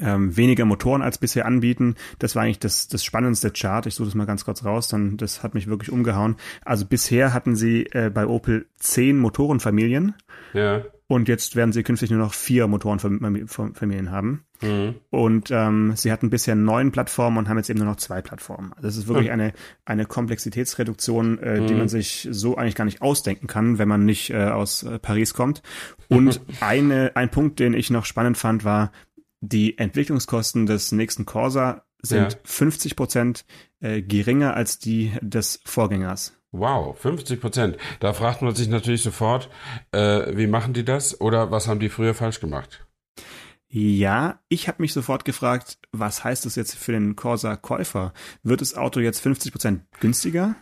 ähm, weniger Motoren als bisher anbieten. Das war eigentlich das, das spannendste Chart. Ich suche das mal ganz kurz raus, dann das hat mich wirklich umgehauen. Also bisher hatten sie äh, bei Opel zehn Motorenfamilien Ja. Und jetzt werden sie künftig nur noch vier Motorenfamilien haben. Mhm. Und ähm, sie hatten bisher neun Plattformen und haben jetzt eben nur noch zwei Plattformen. Also es ist wirklich eine, eine Komplexitätsreduktion, äh, die man sich so eigentlich gar nicht ausdenken kann, wenn man nicht äh, aus äh, Paris kommt. Und [laughs] eine, ein Punkt, den ich noch spannend fand, war, die Entwicklungskosten des nächsten Corsa sind Ja. 50 Prozent äh, geringer als die des Vorgängers. Wow, 50 Prozent. Da fragt man sich natürlich sofort, äh, wie machen die das oder was haben die früher falsch gemacht? Ja, ich habe mich sofort gefragt, was heißt das jetzt für den Corsa-Käufer? Wird das Auto jetzt 50 Prozent günstiger?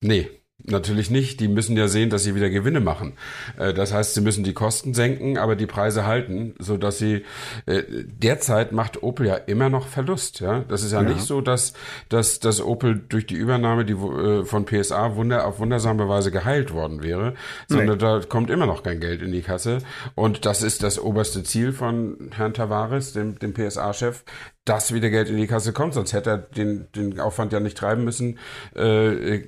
Nee, natürlich nicht. Die müssen ja sehen, dass sie wieder Gewinne machen. Äh, Das heißt, sie müssen die Kosten senken, aber die Preise halten, so dass sie äh, derzeit macht Opel ja immer noch Verlust. Ja, das ist ja, Ja. nicht so, dass dass dass Opel durch die Übernahme die äh, von PSA wunder auf wundersame Weise geheilt worden wäre, sondern Nee. da kommt immer noch kein Geld in die Kasse. Und das ist das oberste Ziel von Herrn Tavares, dem, dem PSA-Chef, dass wieder Geld in die Kasse kommt. Sonst hätte er den, den Aufwand ja nicht treiben müssen, äh,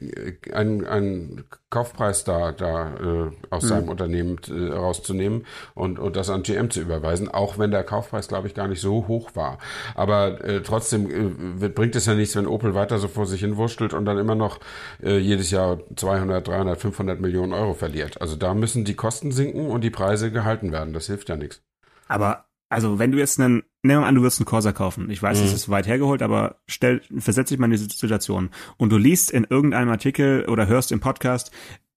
einen, einen Kaufpreis da, da äh, aus seinem Unternehmen äh, rauszunehmen und, und das an GM zu überweisen, auch wenn der Kaufpreis, glaube ich, gar nicht so hoch war. Aber äh, trotzdem äh, bringt es ja nichts, wenn Opel weiter so vor sich hin wurschtelt und dann immer noch äh, jedes Jahr 200, 300, 500 Millionen Euro verliert. Also da müssen die Kosten sinken und die Preise gehalten werden. Das hilft ja nichts. Aber also wenn du jetzt einen, nehmen wir mal an, du wirst einen Corsa kaufen. Ich weiß, Mhm. es ist weit hergeholt, aber stell, versetz dich mal in diese Situation. Und du liest in irgendeinem Artikel oder hörst im Podcast,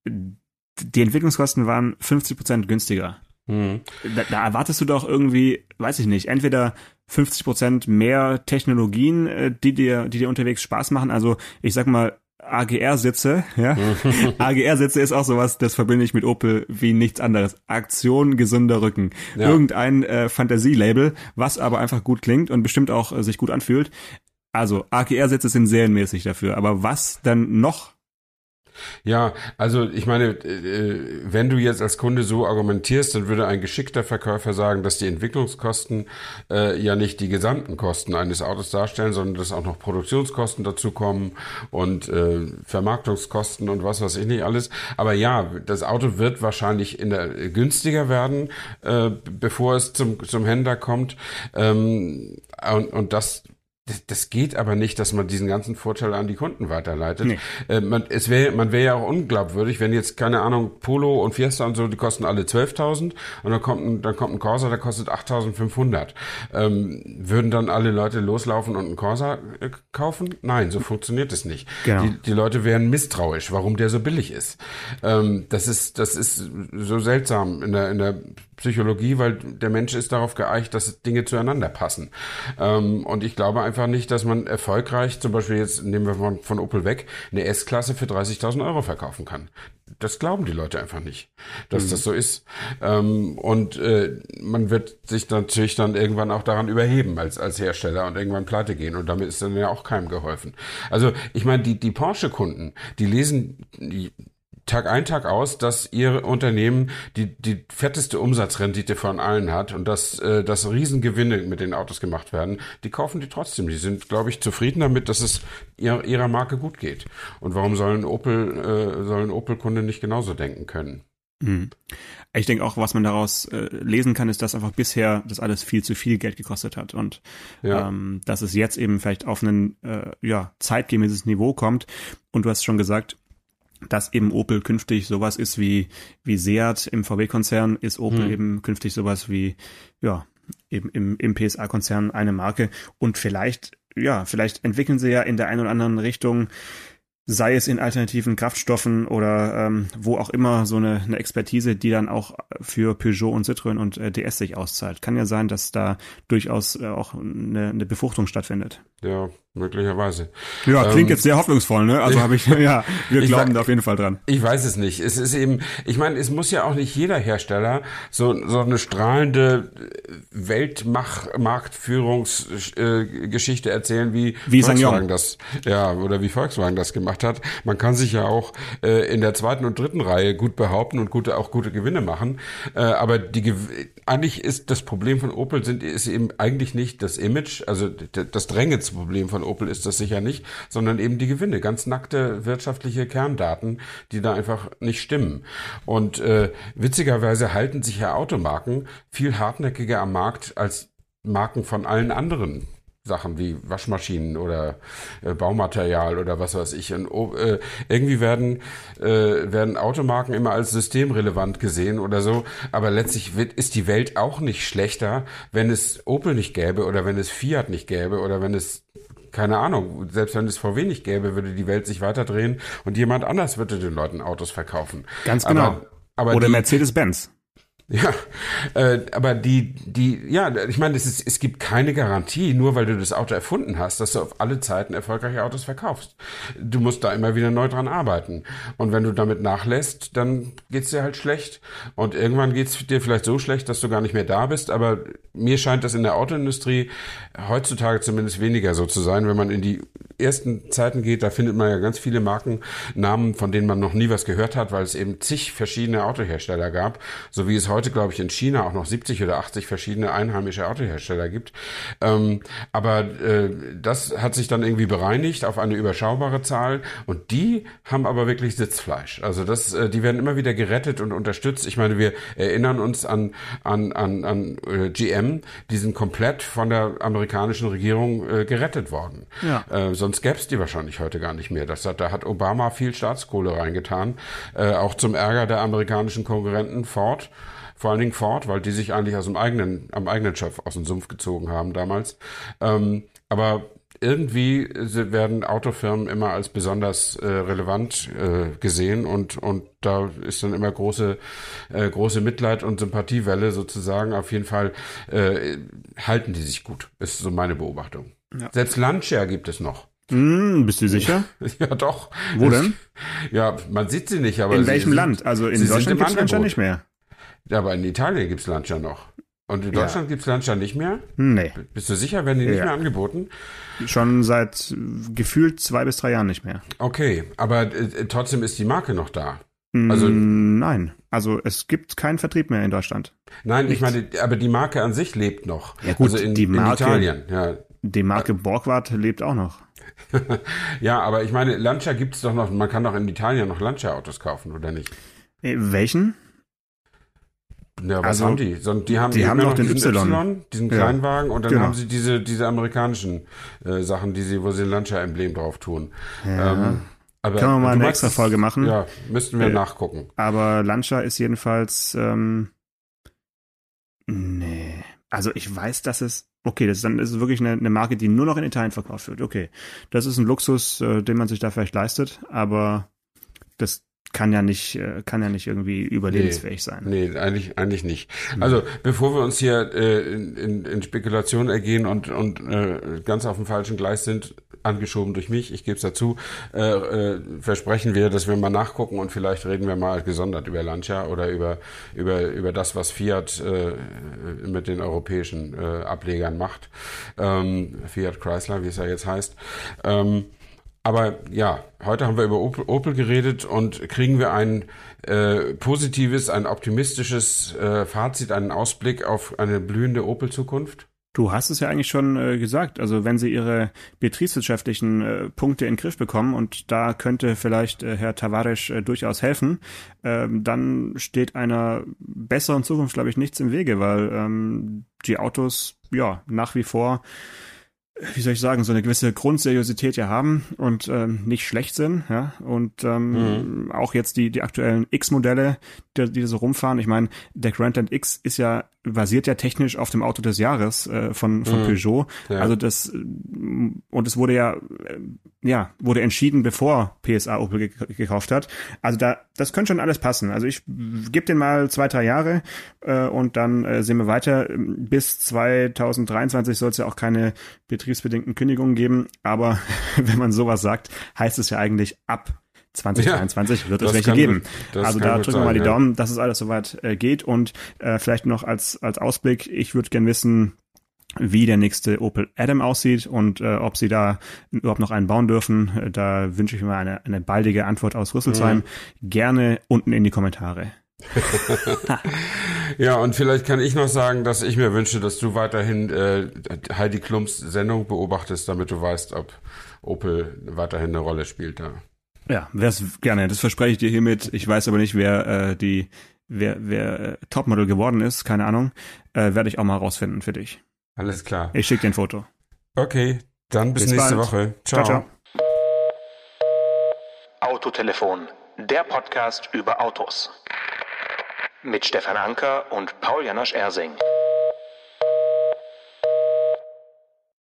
die Entwicklungskosten waren 50 Prozent günstiger. Mhm. Da, da erwartest du doch irgendwie, weiß ich nicht, entweder 50 Prozent mehr Technologien, äh, die dir, die dir unterwegs Spaß machen. Also ich sag mal, AGR-Sitze, ja. [laughs] AGR-Sitze ist auch sowas, das verbinde ich mit Opel wie nichts anderes. Aktion, gesunder Rücken. Ja. Irgendein äh, Fantasie-Label, was aber einfach gut klingt und bestimmt auch äh, sich gut anfühlt. Also AGR-Sitze sind serienmäßig dafür. Aber was dann noch? Ja, also ich meine, äh, wenn du jetzt als Kunde so argumentierst, dann würde ein geschickter Verkäufer sagen, dass die Entwicklungskosten äh, ja nicht die gesamten Kosten eines Autos darstellen, sondern dass auch noch Produktionskosten dazukommen und äh, Vermarktungskosten und was weiß ich nicht alles. Aber ja, das Auto wird wahrscheinlich in der günstiger werden, äh, bevor es zum zum Händler kommt. Ähm, und, und das das, das geht aber nicht, dass man diesen ganzen Vorteil an die Kunden weiterleitet. Nee. Äh, man, es wäre, man wäre ja auch unglaubwürdig, wenn jetzt, keine Ahnung, Polo und Fiesta und so, die kosten alle 12.000 und dann kommt ein, dann kommt ein Corsa, der kostet 8.500. Ähm, würden dann alle Leute loslaufen und einen Corsa äh, kaufen? Nein, so funktioniert es nicht. Genau. Die, die Leute wären misstrauisch, warum der so billig ist. Ähm, das ist, das ist so seltsam in der, in der Psychologie, weil der Mensch ist darauf geeicht, dass Dinge zueinander passen. Ähm, und ich glaube einfach nicht, dass man erfolgreich, zum Beispiel jetzt nehmen wir von, von Opel weg, eine S-Klasse für 30.000 Euro verkaufen kann. Das glauben die Leute einfach nicht, dass mhm. das so ist. Ähm, und äh, man wird sich natürlich dann irgendwann auch daran überheben als, als Hersteller und irgendwann pleite gehen. Und damit ist dann ja auch keinem geholfen. Also ich meine, die, die Porsche-Kunden, die lesen die, Tag ein, Tag aus, dass ihr Unternehmen die, die fetteste Umsatzrendite von allen hat und dass, äh, dass Riesengewinne mit den Autos gemacht werden, die kaufen die trotzdem. Die sind, glaube ich, zufrieden damit, dass es ihrer, ihrer Marke gut geht. Und warum sollen Opel, äh, sollen Opel-Kunde nicht genauso denken können? Mhm. Ich denke auch, was man daraus äh, lesen kann, ist, dass einfach bisher das alles viel zu viel Geld gekostet hat und ja. ähm, dass es jetzt eben vielleicht auf ein äh, ja, zeitgemäßes Niveau kommt. Und du hast schon gesagt, dass eben Opel künftig sowas ist wie, wie Seat im VW-Konzern, ist Opel hm. eben künftig sowas wie, ja, eben im, im PSA-Konzern eine Marke. Und vielleicht, ja, vielleicht entwickeln sie ja in der einen oder anderen Richtung sei es in alternativen Kraftstoffen oder ähm, wo auch immer so eine, eine Expertise, die dann auch für Peugeot und Citroën und äh, DS sich auszahlt. Kann ja sein, dass da durchaus äh, auch eine, eine Befruchtung stattfindet. Ja, möglicherweise. Ja, klingt ähm, jetzt sehr hoffnungsvoll, ne? Also habe ich, [laughs] ja, wir glauben da auf jeden Fall dran. Ich weiß es nicht. Es ist eben, ich meine, es muss ja auch nicht jeder Hersteller so, so eine strahlende Weltmarktführungsgeschichte äh, erzählen, wie, wie Volkswagen das, ja, oder wie Volkswagen das gemacht hat. Man kann sich ja auch äh, in der zweiten und dritten Reihe gut behaupten und gute, auch gute Gewinne machen. Äh, aber die, eigentlich ist das Problem von Opel sind, ist eben eigentlich nicht das Image, also das drängendste Problem von Opel ist das sicher nicht, sondern eben die Gewinne, ganz nackte wirtschaftliche Kerndaten, die da einfach nicht stimmen. Und äh, witzigerweise halten sich ja Automarken viel hartnäckiger am Markt als Marken von allen anderen Sachen wie Waschmaschinen oder äh, Baumaterial oder was weiß ich. Und äh, irgendwie werden, äh, werden Automarken immer als systemrelevant gesehen oder so. Aber letztlich wird, ist die Welt auch nicht schlechter, wenn es Opel nicht gäbe oder wenn es Fiat nicht gäbe oder wenn es keine Ahnung, selbst wenn es VW nicht gäbe, würde die Welt sich weiterdrehen und jemand anders würde den Leuten Autos verkaufen. Ganz genau. Aber, aber oder Mercedes-Benz. [laughs] Ja, äh, aber die, die, ja, ich meine, es, ist, es gibt keine Garantie, nur weil du das Auto erfunden hast, dass du auf alle Zeiten erfolgreiche Autos verkaufst. Du musst da immer wieder neu dran arbeiten. Und wenn du damit nachlässt, dann geht's dir halt schlecht. Und irgendwann geht's dir vielleicht so schlecht, dass du gar nicht mehr da bist. Aber mir scheint das in der Autoindustrie heutzutage zumindest weniger so zu sein. Wenn man in die ersten Zeiten geht, da findet man ja ganz viele Markennamen, von denen man noch nie was gehört hat, weil es eben zig verschiedene Autohersteller gab, so wie es heute, glaube ich, in China auch noch 70 oder 80 verschiedene einheimische Autohersteller gibt. Ähm, aber äh, das hat sich dann irgendwie bereinigt auf eine überschaubare Zahl und die haben aber wirklich Sitzfleisch. Also das, äh, die werden immer wieder gerettet und unterstützt. Ich meine, wir erinnern uns an, an, an, an äh, GM, die sind komplett von der amerikanischen Regierung äh, gerettet worden. Ja. Äh, sonst gäbe es die wahrscheinlich heute gar nicht mehr. Das hat, da hat Obama viel Staatskohle reingetan, äh, auch zum Ärger der amerikanischen Konkurrenten Ford vor allen Dingen Ford, weil die sich eigentlich aus dem eigenen, am eigenen Chef aus dem Sumpf gezogen haben damals. Ähm, aber irgendwie werden Autofirmen immer als besonders äh, relevant äh, gesehen und und da ist dann immer große äh, große Mitleid und Sympathiewelle sozusagen. Auf jeden Fall äh, halten die sich gut. Ist so meine Beobachtung. Ja. Selbst Lancia gibt es noch. Mm, bist du sicher? [laughs] ja, doch. Wo denn? Ja, man sieht sie nicht, aber. In welchem sind, Land? Also in Deutschland gibt es nicht mehr. Ja, aber in Italien gibt's Lancia noch. Und in Deutschland ja. gibt's Lancia nicht mehr? Nee. Bist du sicher, werden die nicht ja. mehr angeboten? Schon seit gefühlt zwei bis drei Jahren nicht mehr. Okay, aber äh, trotzdem ist die Marke noch da. Also nein, also es gibt keinen Vertrieb mehr in Deutschland. Nein, Nichts. ich meine, aber die Marke an sich lebt noch. Ja gut, also in, die Marke, in Italien. Ja. Die Marke Borgward lebt auch noch. [laughs] ja, aber ich meine, Lancia gibt's doch noch. Man kann doch in Italien noch Lancia-Autos kaufen, oder nicht? Äh, welchen? Ja, was Also, haben die? Die haben, die haben noch den diesen Y. diesen Ja. Kleinwagen und dann Genau. haben sie diese, diese amerikanischen äh, Sachen, die sie, wo sie ein Lancia-Emblem drauf tun. Ähm, aber Können wir mal eine extra Folge machen? Ja, müssten wir Äh, nachgucken. Aber Lancia ist jedenfalls, ähm, nee. Also ich weiß, dass es, okay, das ist dann ist es wirklich eine, eine Marke, die nur noch in Italien verkauft wird. Okay, das ist ein Luxus, äh, den man sich da vielleicht leistet, aber das kann ja nicht, äh, kann ja nicht irgendwie überlebensfähig sein. Nee, eigentlich, eigentlich nicht. Also, bevor wir uns hier äh, in, in, in Spekulation ergehen und, und äh, ganz auf dem falschen Gleis sind, angeschoben durch mich, ich gebe es dazu, äh, äh, versprechen wir, dass wir mal nachgucken und vielleicht reden wir mal gesondert über Lancia oder über, über, über das, was Fiat äh, mit den europäischen äh, Ablegern macht. Ähm, Fiat Chrysler, wie es ja jetzt heißt. Ähm, aber ja, heute haben wir über Opel, Opel geredet und kriegen wir ein äh, positives, ein optimistisches äh, Fazit, einen Ausblick auf eine blühende Opel-Zukunft? Du hast es ja eigentlich schon äh, gesagt. Also wenn sie ihre betriebswirtschaftlichen äh, Punkte in den Griff bekommen und da könnte vielleicht äh, Herr Tavares äh, durchaus helfen, ähm, dann steht einer besseren Zukunft, glaube ich, nichts im Wege, weil ähm, die Autos ja nach wie vor wie soll ich sagen, so eine gewisse Grundseriosität ja haben und ähm, nicht schlecht sind, ja. Und ähm, auch jetzt die, die aktuellen X-Modelle, die, die so rumfahren. Ich meine, der Grandland X ist ja, basiert ja technisch auf dem Auto des Jahres äh, von, von Peugeot. Ja. Also das äh, und es wurde ja, äh, ja, wurde entschieden, bevor PSA Opel ge gekauft hat. Also da, das könnte schon alles passen. Also ich gebe den mal zwei, drei Jahre äh, und dann äh, sehen wir weiter. Bis 2023 soll es ja auch keine betriebsbedingten Kündigungen geben. Aber [laughs] wenn man sowas sagt, heißt es ja eigentlich ab 2023 wird es welche geben. gut- also da drücken wir mal die ja. Daumen, dass es alles soweit äh, geht. Und äh, vielleicht noch als, als Ausblick, ich würde gern wissen, wie der nächste Opel Adam aussieht und äh, ob sie da überhaupt noch einen bauen dürfen. Äh, Da wünsche ich mir eine, eine baldige Antwort aus Rüsselsheim. Mhm. Gerne unten in die Kommentare. [laughs] Ja, und vielleicht kann ich noch sagen, dass ich mir wünsche, dass du weiterhin äh, Heidi Klums Sendung beobachtest, damit du weißt, ob Opel weiterhin eine Rolle spielt da. Ja, wär's gerne. Das verspreche ich dir hiermit. Ich weiß aber nicht, wer äh, die wer wer äh, Topmodel geworden ist. Keine Ahnung. Äh, Werde ich auch mal rausfinden für dich. Alles klar. Ich schicke dir ein Foto. Okay, dann bis, Bis nächste bald. Woche. ciao. ciao. Autotelefon, der Podcast über Autos. Mit Stefan Anker und Paul Janosch Ersing.